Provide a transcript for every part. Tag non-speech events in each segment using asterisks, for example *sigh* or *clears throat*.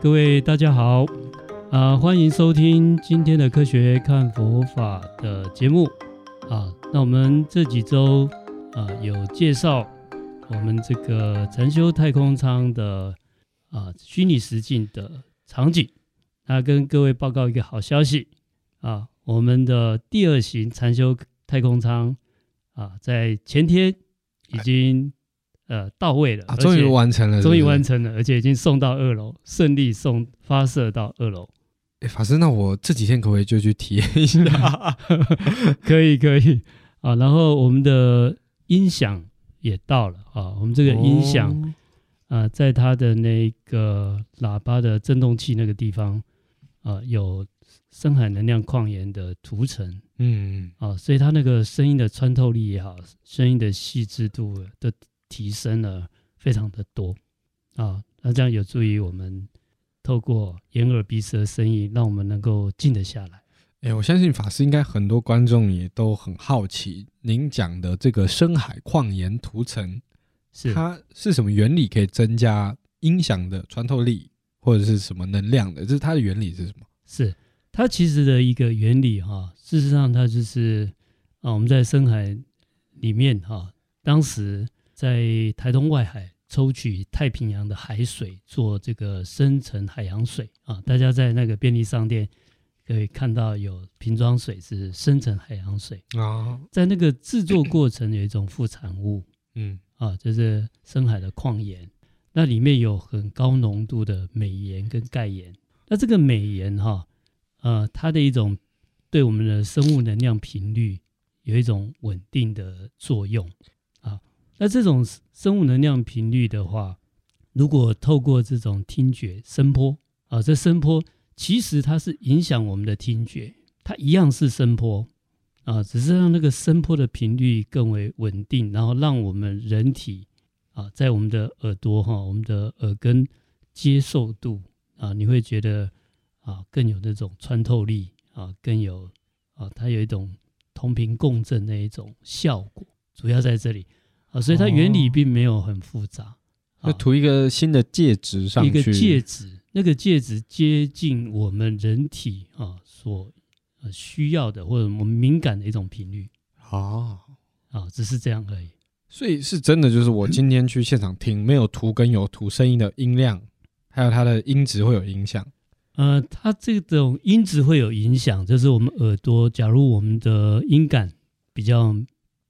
各位大家好，啊，欢迎收听今天的科学看佛法的节目啊。那我们这几周啊有介绍我们这个禅修太空舱的啊虚拟实境的场景。那跟各位报告一个好消息啊，我们的第二型禅修太空舱啊，在前天已经。呃，到位了，终于完成了，终于完成了，而且已经送到二楼，顺利送发射到二楼。哎，法师，那我这几天可不可以就去体验一下？*laughs* 可以，可以啊。然后我们的音响也到了啊，我们这个音响啊、哦呃，在它的那个喇叭的振动器那个地方啊，有深海能量矿岩的涂层，嗯啊，所以它那个声音的穿透力也好，声音的细致度的。提升了非常的多啊，那这样有助于我们透过眼耳鼻舌身意，让我们能够静得下来。哎，我相信法师应该很多观众也都很好奇，您讲的这个深海矿岩涂层，是它是什么原理可以增加音响的穿透力，或者是什么能量的？就是它的原理是什么？是它其实的一个原理哈，事实上它就是啊，我们在深海里面哈，当时。在台东外海抽取太平洋的海水做这个深层海洋水啊，大家在那个便利商店可以看到有瓶装水是深层海洋水。啊，在那个制作过程有一种副产物，嗯。啊，就是深海的矿盐，那里面有很高浓度的镁盐跟钙盐，那这个镁盐哈，呃，它的一种对我们的生物能量频率有一种稳定的作用。那这种生物能量频率的话，如果透过这种听觉声波啊，这声波其实它是影响我们的听觉，它一样是声波啊，只是让那个声波的频率更为稳定，然后让我们人体啊，在我们的耳朵哈，我们的耳根接受度啊，你会觉得啊更有那种穿透力啊，更有啊，它有一种同频共振那一种效果，主要在这里。啊，所以它原理并没有很复杂，就涂一个新的介质上去，一个介质，那个介质接近我们人体啊所需要的或者我们敏感的一种频率啊啊，只是这样而已。所以是真的，就是我今天去现场听，没有涂跟有涂声音的音量，还有它的音质会有影响。呃，它这种音质会有影响，就是我们耳朵，假如我们的音感比较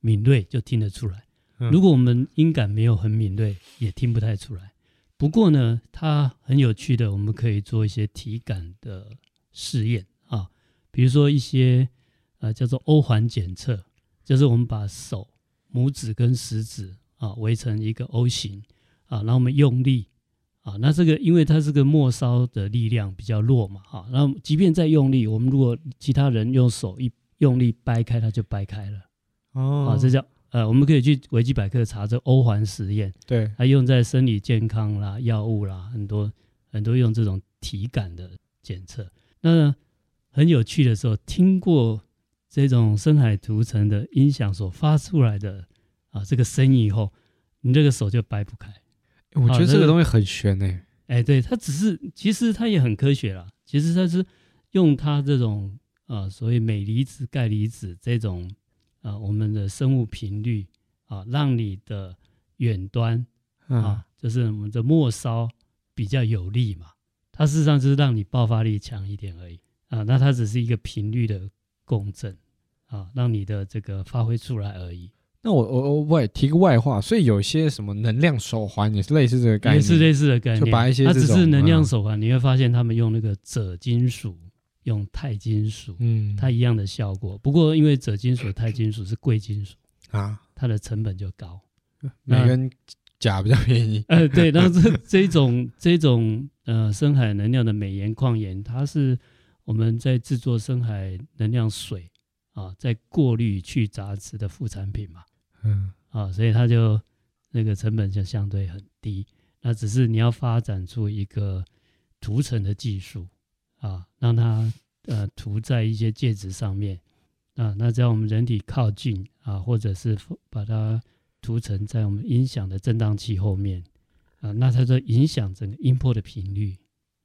敏锐，就听得出来。如果我们音感没有很敏锐，也听不太出来。不过呢，它很有趣的，我们可以做一些体感的试验啊，比如说一些呃叫做 O 环检测，就是我们把手拇指跟食指啊围成一个 O 型啊，然后我们用力啊，那这个因为它这个末梢的力量比较弱嘛，哈，然后即便再用力，我们如果其他人用手一用力掰开，它就掰开了。哦，啊，这叫。呃，我们可以去维基百科查这欧环实验，对，它用在生理健康啦、药物啦，很多很多用这种体感的检测。那很有趣的时候，听过这种深海涂层的音响所发出来的啊这个声音以后，你这个手就掰不开。我觉得这个东西很玄诶、欸。哎，对，它只是其实它也很科学啦。其实它是用它这种啊所谓镁离子、钙离子这种。啊，我们的生物频率啊，让你的远端啊，就是我们的末梢比较有力嘛。它事实上就是让你爆发力强一点而已啊。那它只是一个频率的共振啊，让你的这个发挥出来而已。那我我我我也提个外话，所以有些什么能量手环也是类似这个概念，也是类似的概念。就把一些它只是能量手环，你会发现他们用那个锗金属。用钛金属，嗯，它一样的效果。不过因为锗金属、钛金属是贵金属啊，它的成本就高。镁跟钾比较便宜。呃，对，那这 *laughs* 这种这种呃深海能量的美盐矿盐，它是我们在制作深海能量水啊，在过滤去杂质的副产品嘛。嗯，啊，所以它就那个成本就相对很低。那只是你要发展出一个涂层的技术。啊，让它呃涂在一些介质上面啊，那在我们人体靠近啊，或者是把它涂成在我们音响的振荡器后面啊，那它就影响整个音波的频率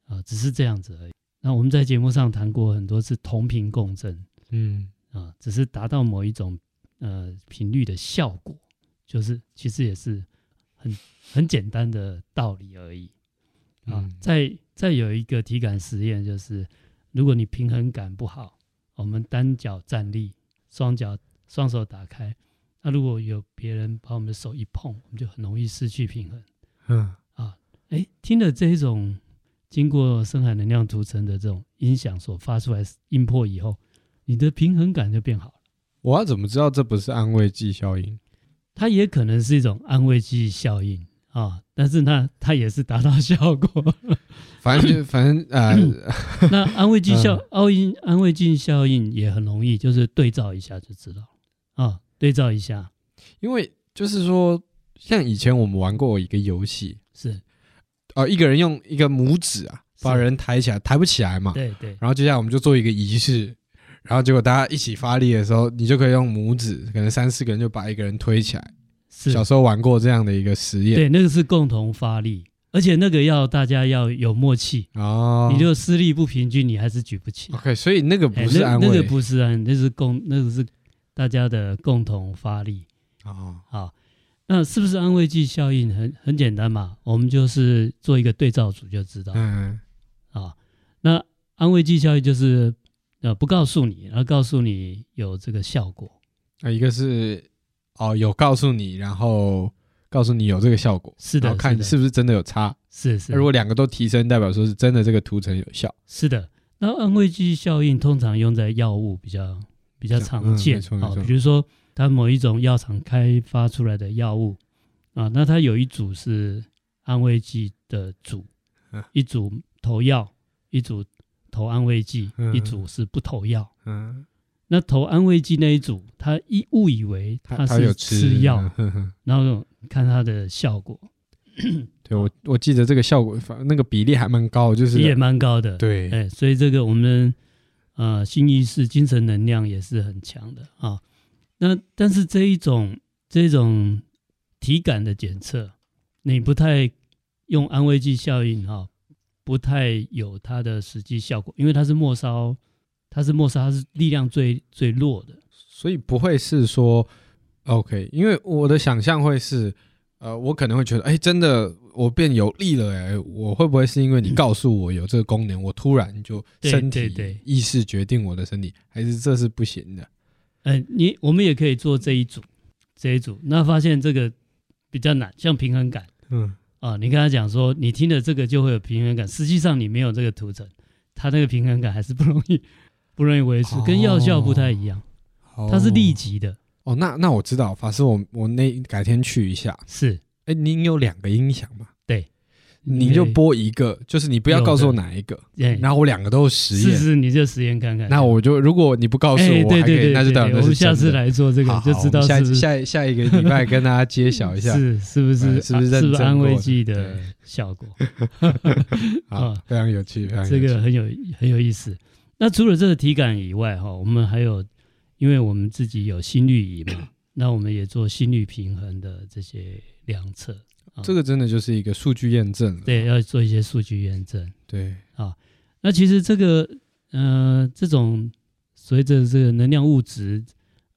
啊，只是这样子而已。那我们在节目上谈过很多次同频共振，嗯啊，只是达到某一种呃频率的效果，就是其实也是很很简单的道理而已。啊，嗯、再再有一个体感实验，就是如果你平衡感不好，我们单脚站立，双脚双手打开，那如果有别人把我们的手一碰，我们就很容易失去平衡。嗯啊，哎，听了这一种经过深海能量涂层的这种音响所发出来音波以后，你的平衡感就变好了。我要怎么知道这不是安慰剂效应？它也可能是一种安慰剂效应。啊、哦！但是呢它也是达到效果，*laughs* 反正就反正呃，那安慰剂效奥因安慰剂效应也很容易，就是对照一下就知道啊、哦，对照一下，因为就是说，像以前我们玩过一个游戏，是。哦、呃，一个人用一个拇指啊把人抬起来，抬不起来嘛，对对，然后接下来我们就做一个仪式，然后结果大家一起发力的时候，你就可以用拇指，可能三四个人就把一个人推起来。是小时候玩过这样的一个实验，对，那个是共同发力，而且那个要大家要有默契哦。你就私力不平均，你还是举不起。OK，所以那个不是安慰，欸、那，那个不是安，那是共，那个是大家的共同发力哦。好，那是不是安慰剂效应？很很简单嘛，我们就是做一个对照组就知道。嗯，啊，那安慰剂效应就是呃不告诉你，然后告诉你有这个效果。啊，一个是。哦，有告诉你，然后告诉你有这个效果，是的，然后看是不是真的有差，是是。如果两个都提升，代表说是真的这个涂层有效，是的。那安慰剂效应通常用在药物比较比较常见，嗯、没错没错、哦、比如说它某一种药厂开发出来的药物啊，那它有一组是安慰剂的组，嗯、一组投药，一组投安慰剂，嗯、一组是不投药，嗯。那投安慰剂那一组，他一误以为他是吃药，呵 *laughs* 呵然后看他的效果。对，我我记得这个效果那个比例还蛮高，就是也蛮高的。对，哎，所以这个我们呃新意识精神能量也是很强的啊。那但是这一种这一种体感的检测，你不太用安慰剂效应哈，不太有它的实际效果，因为它是末梢。它是末梢，它是力量最最弱的，所以不会是说 OK。因为我的想象会是，呃，我可能会觉得，哎，真的我变有力了，哎，我会不会是因为你告诉我有这个功能，我突然就身体意识决定我的身体，还是这是不行的？嗯，你我们也可以做这一组，这一组，那发现这个比较难，像平衡感，嗯啊，你跟他讲说，你听了这个就会有平衡感，实际上你没有这个图层，它那个平衡感还是不容易。不容易维持，跟药效不太一样，哦、它是立即的。哦，那那我知道，法师我，我我那改天去一下。是，哎，您有两个音响吗？对，你就播一个，就是你不要告诉我哪一个，然后我两个都实验。试试，你就实验看看。那我就，如果你不告诉我，对对对，那就代表我们下次来做这个就知道是不是。下下下一个礼拜跟大家揭晓一下，是是不是是不是是不是安慰剂的效果？*laughs* *laughs* 啊，非常有趣，这个很有很有意思。那除了这个体感以外，哈，我们还有，因为我们自己有心率仪嘛，那我们也做心率平衡的这些量测。这个真的就是一个数据验证。对，要做一些数据验证。对，啊，那其实这个，呃，这种随着这个能量物质，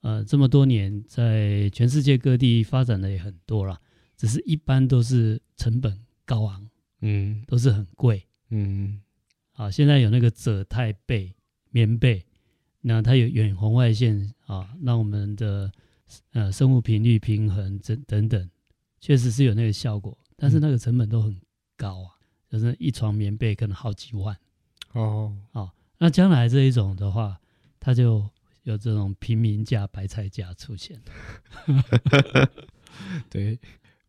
呃，这么多年在全世界各地发展的也很多了，只是一般都是成本高昂，嗯，都是很贵，嗯。啊，现在有那个泽泰被棉被，那它有远红外线啊，让我们的呃生物频率平衡等等等，确实是有那个效果，但是那个成本都很高啊，就是一床棉被可能好几万哦。啊，那将来这一种的话，它就有这种平民价、白菜价出现。*laughs* 对。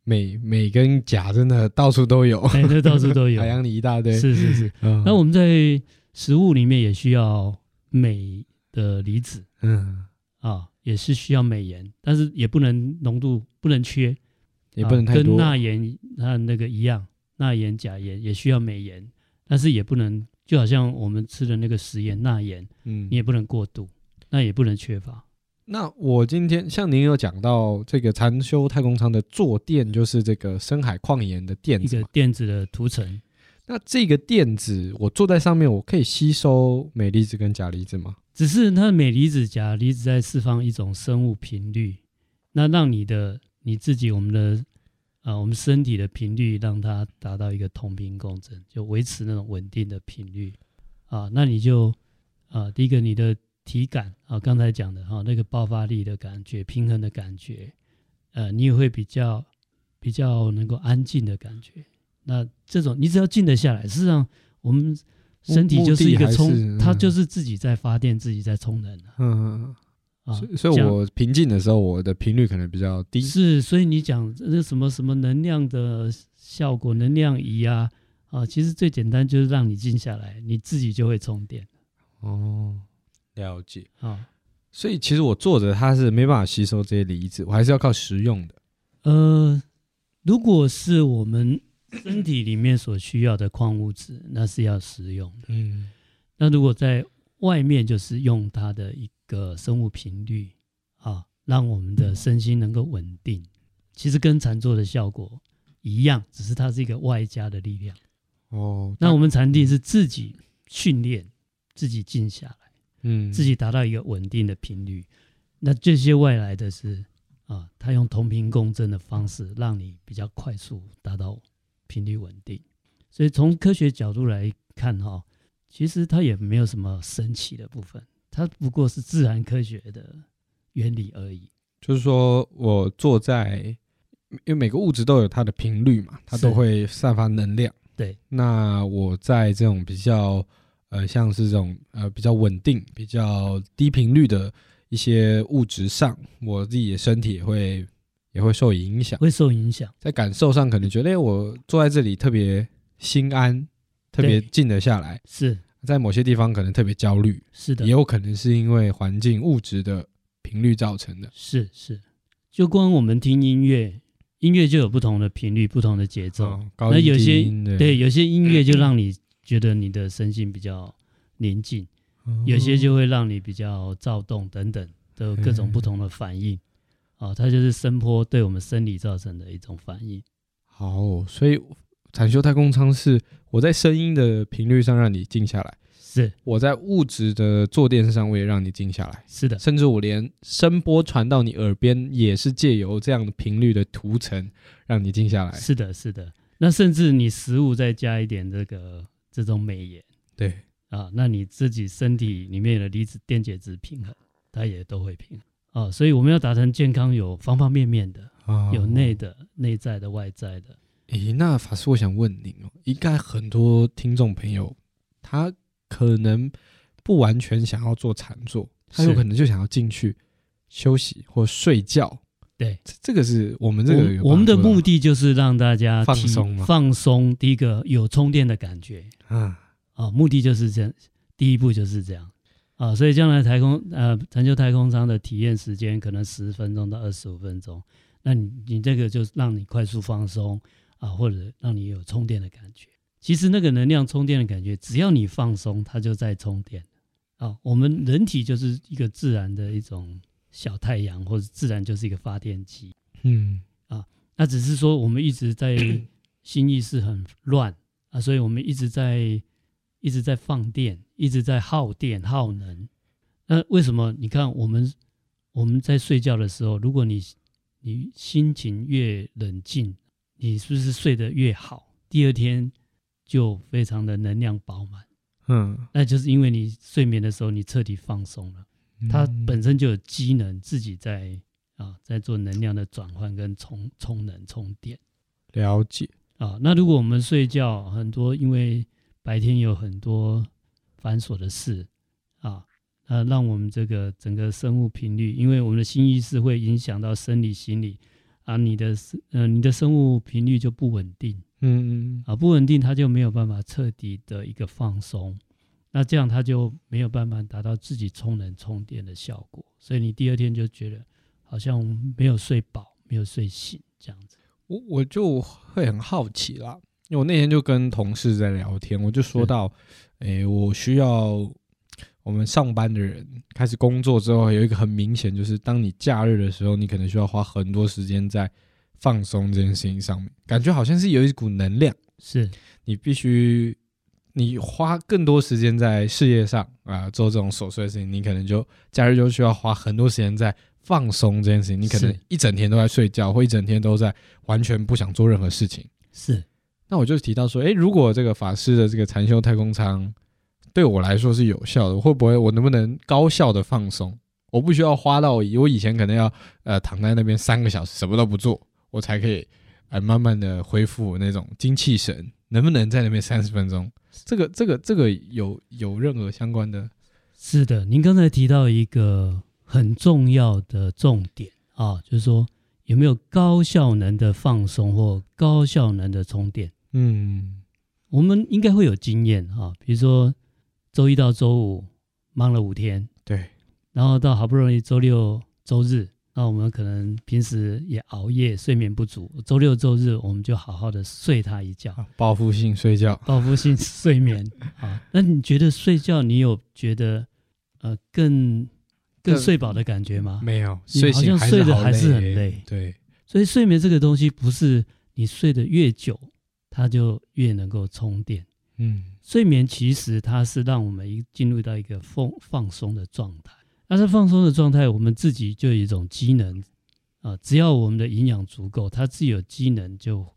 镁镁跟钾真的到处都有，哎，这到处都有，*laughs* 海洋里一大堆。是是是，嗯、那我们在食物里面也需要镁的离子，嗯啊，也是需要镁盐，但是也不能浓度不能缺，也不能太多。跟钠盐它那个一样，钠盐、钾盐也需要镁盐，但是也不能，就好像我们吃的那个食盐钠盐，嗯，你也不能过度，那也不能缺乏。那我今天像您有讲到这个禅修太空舱的坐垫，就是这个深海矿岩的垫子，一个垫子的涂层。那这个垫子，我坐在上面，我可以吸收镁离子跟钾离子吗？只是它的镁离子、钾离子在释放一种生物频率，那让你的你自己，我们的啊，我们身体的频率，让它达到一个同频共振，就维持那种稳定的频率啊。那你就啊，第一个你的体感啊，刚才讲的哈、啊，那个爆发力的感觉、平衡的感觉，呃、啊，你也会比较比较能够安静的感觉。那这种你只要静得下来，事实上我们身体就是一个充，嗯、它就是自己在发电，自己在充能。嗯啊，所以，所以我平静的时候，我的频率可能比较低。是，所以你讲那什么什么能量的效果，能量仪啊啊，其实最简单就是让你静下来，你自己就会充电。哦，了解啊。所以其实我坐着它是没办法吸收这些离子，我还是要靠食用的。呃，如果是我们。身体里面所需要的矿物质，那是要食用的。嗯，那如果在外面，就是用它的一个生物频率啊，让我们的身心能够稳定。其实跟禅坐的效果一样，只是它是一个外加的力量。哦，那我们禅定是自己训练自己静下来，嗯，自己达到一个稳定的频率。那这些外来的是啊，它用同频共振的方式，让你比较快速达到。频率稳定，所以从科学角度来看，哈，其实它也没有什么神奇的部分，它不过是自然科学的原理而已。就是说我坐在，因为每个物质都有它的频率嘛，它都会散发能量。对，那我在这种比较呃，像是这种呃比较稳定、比较低频率的一些物质上，我自己的身体也会。也会受影响，会受影响，在感受上可能觉得，哎，我坐在这里特别心安，特别静得下来。是在某些地方可能特别焦虑，是的，也有可能是因为环境物质的频率造成的。是是，就光我们听音乐，音乐就有不同的频率、不同的节奏。哦、高那有些对，有些音乐就 *clears throat* 让你觉得你的身心比较宁静，嗯、有些就会让你比较躁动等等，的各种不同的反应。哦，它就是声波对我们生理造成的一种反应。好，所以禅修太空舱是我在声音的频率上让你静下来，是我在物质的坐垫上我也让你静下来，是的，甚至我连声波传到你耳边也是借由这样的频率的涂层让你静下来。是的，是的。那甚至你食物再加一点这个这种镁盐，对啊，那你自己身体里面的离子电解质平衡，它也都会平衡。哦，所以我们要达成健康，有方方面面的，哦、有内的、内在的、外在的。诶，那法师，我想问您哦，应该很多听众朋友，他可能不完全想要做禅坐，他有可能就想要进去休息或睡觉。对，这个是我们这个我，我们的目的就是让大家放松，放松。第一个有充电的感觉啊，啊、哦，目的就是这样，第一步就是这样。啊，所以将来太空呃，成就太空舱的体验时间可能十分钟到二十五分钟，那你你这个就让你快速放松啊，或者让你有充电的感觉。其实那个能量充电的感觉，只要你放松，它就在充电。啊，我们人体就是一个自然的一种小太阳，或者自然就是一个发电机。嗯，啊，那只是说我们一直在 *clears throat* 心意识很乱啊，所以我们一直在。一直在放电，一直在耗电耗能。那为什么？你看我们我们在睡觉的时候，如果你你心情越冷静，你是不是睡得越好？第二天就非常的能量饱满。嗯，那就是因为你睡眠的时候你彻底放松了，它本身就有机能自己在啊在做能量的转换跟充充能充电。了解啊。那如果我们睡觉很多，因为白天有很多繁琐的事啊，呃，让我们这个整个生物频率，因为我们的心意识会影响到生理心理啊，你的呃你的生物频率就不稳定，嗯嗯啊，不稳定，它就没有办法彻底的一个放松，那这样他就没有办法达到自己充能充电的效果，所以你第二天就觉得好像没有睡饱，没有睡醒这样子。我我就会很好奇啦。因为我那天就跟同事在聊天，我就说到，诶，我需要我们上班的人开始工作之后，有一个很明显，就是当你假日的时候，你可能需要花很多时间在放松这件事情上面，感觉好像是有一股能量是你必须你花更多时间在事业上啊，做这种琐碎的事情，你可能就假日就需要花很多时间在放松这件事情。你可能一整天都在睡觉，或一整天都在完全不想做任何事情。是，那我就提到说，诶，如果这个法师的这个禅修太空舱对我来说是有效的，会不会我能不能高效的放松？我不需要花到我以前可能要呃躺在那边三个小时什么都不做，我才可以呃慢慢的恢复那种精气神。能不能在那边三十分钟？这个这个这个有有任何相关的？是的，您刚才提到一个很重要的重点啊，就是说有没有高效能的放松或高效能的充电？嗯，我们应该会有经验啊，比如说周一到周五忙了五天，对。然后到好不容易周六周日，那我们可能平时也熬夜，睡眠不足。周六周日我们就好好的睡他一觉，报复性睡觉，报复性睡眠啊。那你觉得睡觉你有觉得呃更更睡饱的感觉吗？没有，你好像睡得还是很累。对，所以睡眠这个东西不是你睡得越久，它就越能够充电。嗯，睡眠其实它是让我们一进入到一个放放松的状态。那在放松的状态，我们自己就有一种机能啊，只要我们的营养足够，它自己有机能就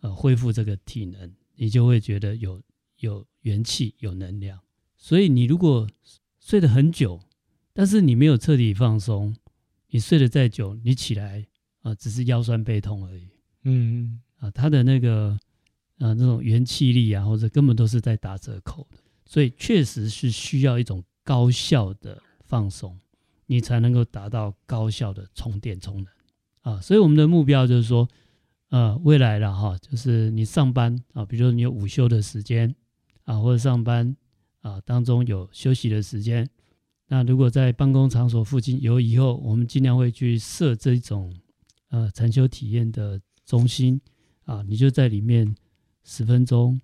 呃恢复这个体能，你就会觉得有有元气、有能量。所以你如果睡得很久，但是你没有彻底放松，你睡得再久，你起来啊只是腰酸背痛而已。嗯啊，他的那个啊那种元气力啊，或者根本都是在打折扣的。所以确实是需要一种高效的。放松，你才能够达到高效的充电充能啊！所以我们的目标就是说，呃，未来了哈，就是你上班啊，比如说你有午休的时间啊，或者上班啊当中有休息的时间，那如果在办公场所附近有以后，我们尽量会去设这种呃禅修体验的中心啊，你就在里面十分钟、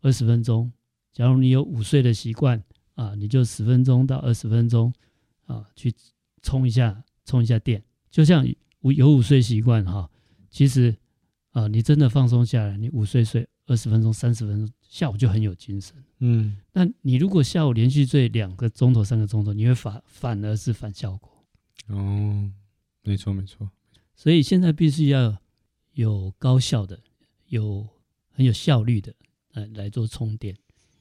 二十分钟，假如你有午睡的习惯。啊，你就十分钟到二十分钟，啊，去充一下，充一下电，就像午有午睡习惯哈。其实，啊，你真的放松下来，你午睡睡二十分钟、三十分钟，下午就很有精神。嗯，那你如果下午连续睡两个钟头、三个钟头，你会反反而是反效果。哦，没错没错。所以现在必须要有高效的、有很有效率的，来来做充电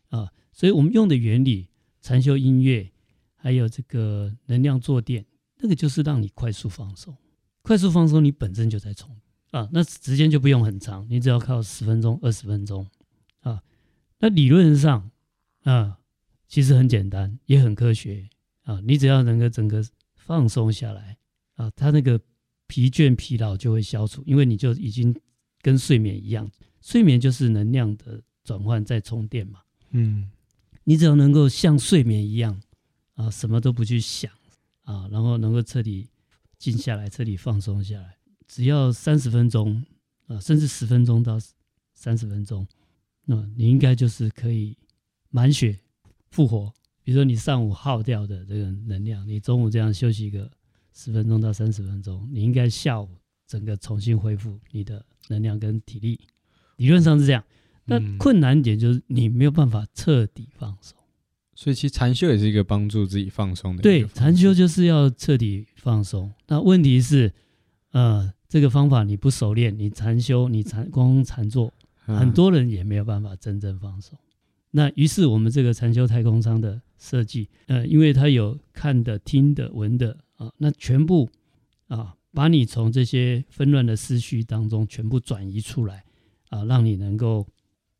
啊。所以我们用的原理。禅修音乐，还有这个能量坐垫，那个就是让你快速放松。快速放松，你本身就在充啊，那时间就不用很长，你只要靠十分钟、二十分钟啊。那理论上啊，其实很简单，也很科学啊。你只要能够整个放松下来啊，它那个疲倦、疲劳就会消除，因为你就已经跟睡眠一样，睡眠就是能量的转换在充电嘛。嗯。你只要能够像睡眠一样啊，什么都不去想啊，然后能够彻底静下来，彻底放松下来，只要三十分钟啊，甚至十分钟到三十分钟，那你应该就是可以满血复活。比如说你上午耗掉的这个能量，你中午这样休息一个十分钟到三十分钟，你应该下午整个重新恢复你的能量跟体力，理论上是这样。那困难点就是你没有办法彻底放松，所以其实禅修也是一个帮助自己放松的。对，禅修就是要彻底放松。那问题是，呃，这个方法你不熟练，你禅修，你禅光禅坐，很多人也没有办法真正放松。那于是我们这个禅修太空舱的设计，呃，因为它有看的、听的、闻的啊，那全部啊，把你从这些纷乱的思绪当中全部转移出来啊，让你能够。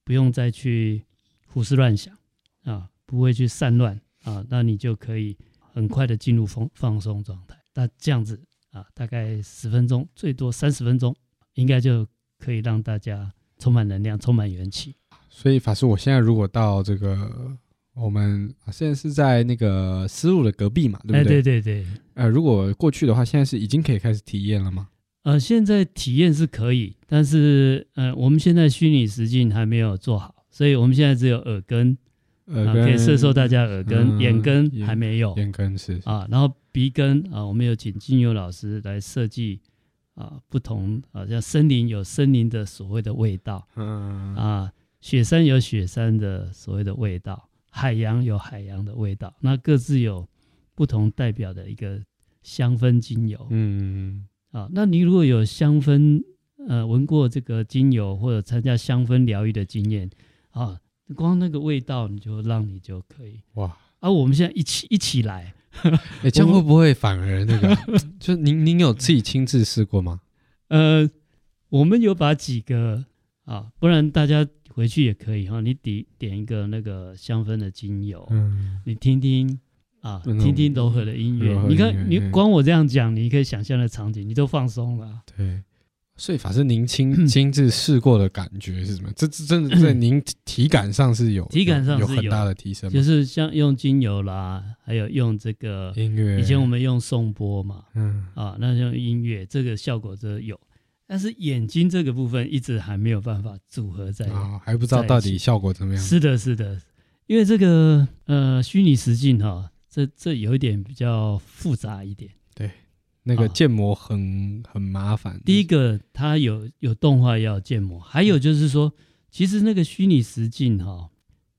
不用再去胡思乱想啊，不会去散乱啊，那你就可以很快的进入放放松状态。那这样子啊，大概十分钟，最多三十分钟，应该就可以让大家充满能量，充满元气。所以法师，我现在如果到这个，我们现在是在那个丝路的隔壁嘛，对不对？哎，对对对。呃，如果过去的话，现在是已经可以开始体验了吗？呃，现在体验是可以，但是呃，我们现在虚拟实境还没有做好，所以我们现在只有耳根，耳根、呃、可以摄受大家耳根，嗯、眼根还没有，眼根是啊，然后鼻根啊，我们有请精油老师来设计啊，不同啊，像森林有森林的所谓的味道，嗯啊，雪山有雪山的所谓的味道，海洋有海洋的味道，那各自有不同代表的一个香氛精油。嗯啊，那你如果有香氛，呃，闻过这个精油或者参加香氛疗愈的经验啊，光那个味道你就让你就可以哇。啊，我们现在一起一起来，*laughs* 哎、欸，这样会不会反而那个？*laughs* 就您您有自己亲自试过吗？呃，我们有把几个啊，不然大家回去也可以哈。你点点一个那个香氛的精油，嗯，你听听啊，听听柔和的音乐。你看，你光我这样讲，你可以想象的场景，你都放松了。对，所以法师您亲亲自试过的感觉是什么？这这真的在您体感上是有体感上有很大的提升，就是像用精油啦，还有用这个音乐。以前我们用颂钵嘛，嗯啊，那用音乐，这个效果真的有。但是眼睛这个部分一直还没有办法组合在啊、哦，还不知道到底效果怎么样。是的，是的，因为这个呃虚拟实境哈，这这有一点比较复杂一点。对，那个建模很、哦、很麻烦。第一个，它有有动画要建模，还有就是说，其实那个虚拟实境哈，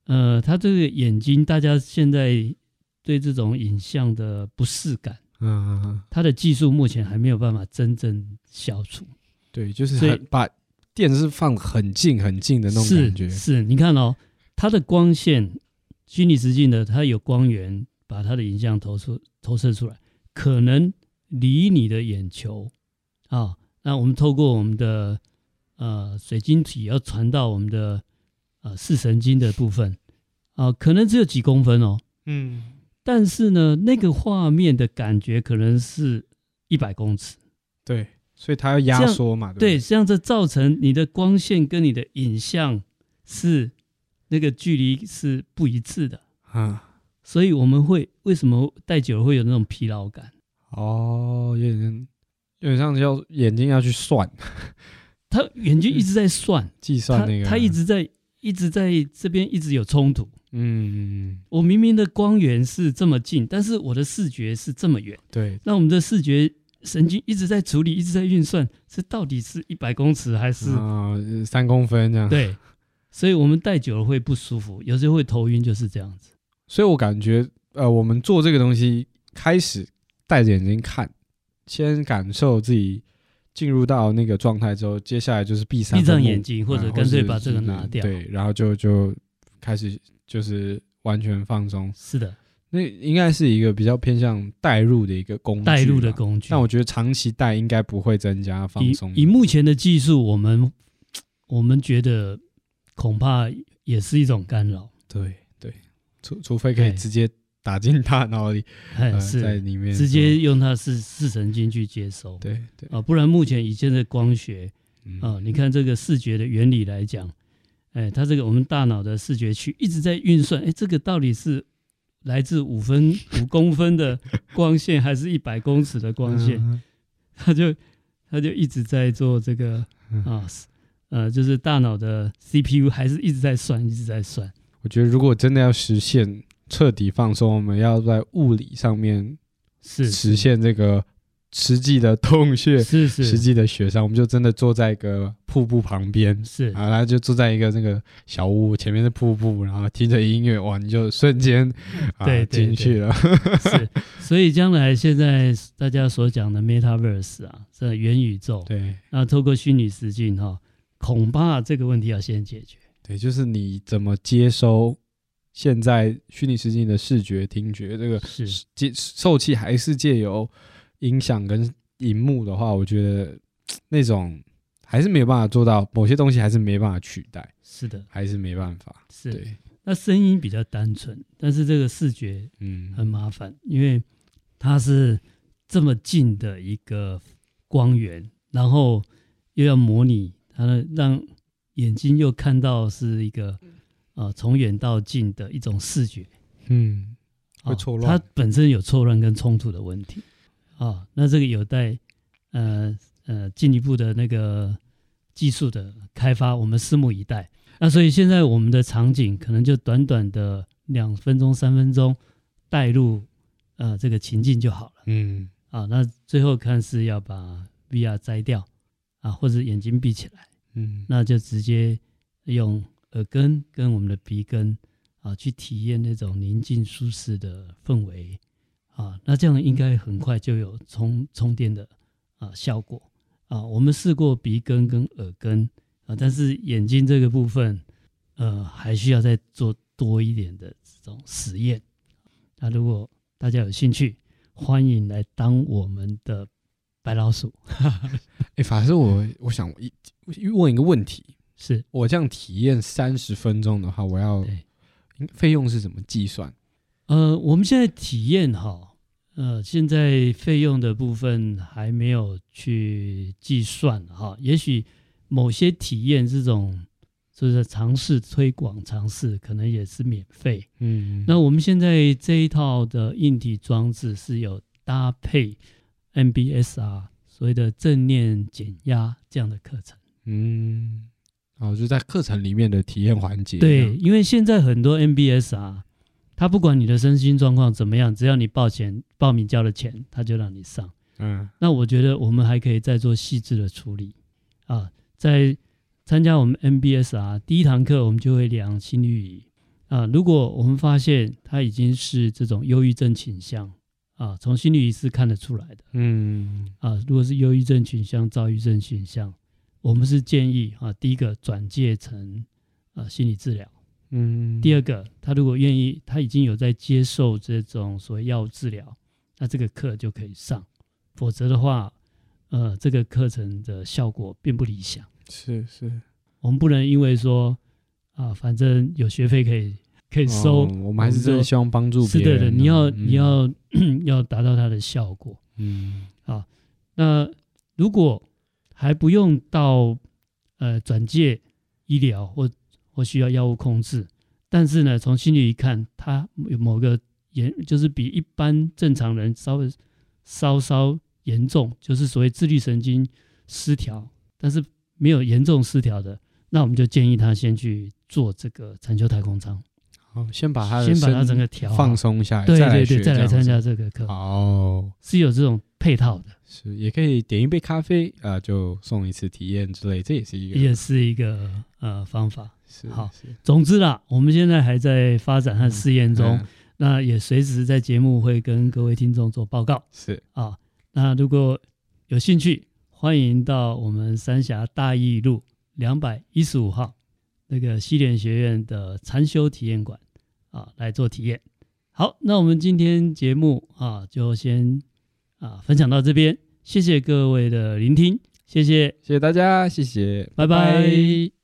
呃，它这个眼睛，大家现在对这种影像的不适感，嗯，它的技术目前还没有办法真正消除。对，就是把电视放很近很近的那种感觉。是，是你看哦，它的光线，虚拟实境的，它有光源把它的影像投出投射出来，可能离你的眼球啊，那我们透过我们的呃水晶体要传到我们的呃视神经的部分啊，可能只有几公分哦。嗯，但是呢，那个画面的感觉可能是一百公尺。对。所以它要压缩嘛，对，对，这样子造成你的光线跟你的影像是那个距离是不一致的啊，所以我们会为什么戴久了会有那种疲劳感？哦，有点有点像要眼睛要去算，*laughs* 他眼睛一直在算 *laughs* 计算那个，他一直在一直在这边一直有冲突。嗯，我明明的光源是这么近，但是我的视觉是这么远。对，那我们的视觉。神经一直在处理，一直在运算，这到底是一百公尺还是三公分这样？对，所以我们戴久了会不舒服，有时候会头晕，就是这样子。所以我感觉，呃，我们做这个东西，开始戴着眼睛看，先感受自己进入到那个状态之后，接下来就是闭上闭上眼睛，或者干脆把这个拿掉，对，然后就就开始就是完全放松。是的。那应该是一个比较偏向带入的一个工具，带入的工具。但我觉得长期戴应该不会增加放松。以目前的技术，我们我们觉得恐怕也是一种干扰。对对，除除非可以直接打进大脑里，呃、是在里面直接用它视视神经去接收。对对啊，不然目前以前的光学啊，嗯、你看这个视觉的原理来讲，哎，它这个我们大脑的视觉区一直在运算，哎，这个到底是。来自五分五公分的光线，还是一百公尺的光线？他就他就一直在做这个啊，呃，就是大脑的 CPU 还是一直在算，一直在算。我觉得如果真的要实现彻底放松，我们要在物理上面是实现这个。实际的 *laughs* 洞穴是是，实际的雪山，我们就真的坐在一个瀑布旁边，是啊，然后就坐在一个那个小屋前面的瀑布，然后听着音乐，哇，你就瞬间 *laughs* 啊进去了。是，*laughs* 所以将来现在大家所讲的 Metaverse 啊，这元宇宙，对，那透过虚拟实境哈，恐怕这个问题要先解决。对，就是你怎么接收现在虚拟世界的视觉、听觉，这个是接受气还是借由。音响跟荧幕的话，我觉得那种还是没有办法做到，某些东西还是没办法取代。是的，还是没办法。是，对。那声音比较单纯，但是这个视觉嗯很麻烦，嗯、因为它是这么近的一个光源，然后又要模拟它的让眼睛又看到是一个呃从远到近的一种视觉，嗯，会错乱。它本身有错乱跟冲突的问题。啊、哦，那这个有待呃呃进一步的那个技术的开发，我们拭目以待。那所以现在我们的场景可能就短短的两分钟、三分钟带入呃这个情境就好了。嗯，啊，那最后看是要把 VR 摘掉啊，或者眼睛闭起来。嗯，那就直接用耳根跟我们的鼻根啊，去体验那种宁静舒适的氛围啊，那这样应该很快就有充充电的啊效果啊。我们试过鼻根跟耳根啊，但是眼睛这个部分，呃，还需要再做多一点的这种实验。那如果大家有兴趣，欢迎来当我们的白老鼠。*laughs* 哎，法师，我我想一问一个问题。是我这样体验三十分钟的话，我要费用是怎么计算？呃，我们现在体验哈，呃，现在费用的部分还没有去计算哈。也许某些体验这种就是尝试推广尝试，可能也是免费。嗯，那我们现在这一套的硬体装置是有搭配 MBSR 所谓的正念减压这样的课程。嗯。哦，就在课程里面的体验环节。对，因为现在很多 MBSR 啊，他不管你的身心状况怎么样，只要你报钱报名交了钱，他就让你上。嗯，那我觉得我们还可以再做细致的处理啊，在参加我们 MBSR 第一堂课，我们就会量心率仪啊。如果我们发现他已经是这种忧郁症倾向啊，从心理仪是看得出来的。嗯，啊，如果是忧郁症倾向、躁郁症倾向。我们是建议啊，第一个转介成啊心理治疗，嗯，第二个他如果愿意，他已经有在接受这种所谓药物治疗，那这个课就可以上，否则的话，呃，这个课程的效果并不理想。是是，我们不能因为说啊，反正有学费可以可以收，哦，我们还是真的希望帮助别人。是的，你要你要、嗯、*clears throat* 要达到它的效果，嗯，好，那如果。还不用到呃转介医疗或或需要药物控制，但是呢，从心理一看，他有某个严，就是比一般正常人稍微稍稍严重，就是所谓自律神经失调，但是没有严重失调的，那我们就建议他先去做这个禅修太空舱。好，先把他先把他整个调放松下来，对对对，再来参加这个课。哦，是有这种配套的。是，也可以点一杯咖啡啊、呃，就送一次体验之类，这也是一个，也是一个呃方法。是好，总之啦，我们现在还在发展和试验中，嗯嗯、那也随时在节目会跟各位听众做报告。是啊，那如果有兴趣，欢迎到我们三峡大义路两百一十五号那个西点学院的禅修体验馆啊来做体验。好，那我们今天节目啊就先啊分享到这边。谢谢各位的聆听，谢谢，谢谢大家，谢谢，拜拜。拜拜。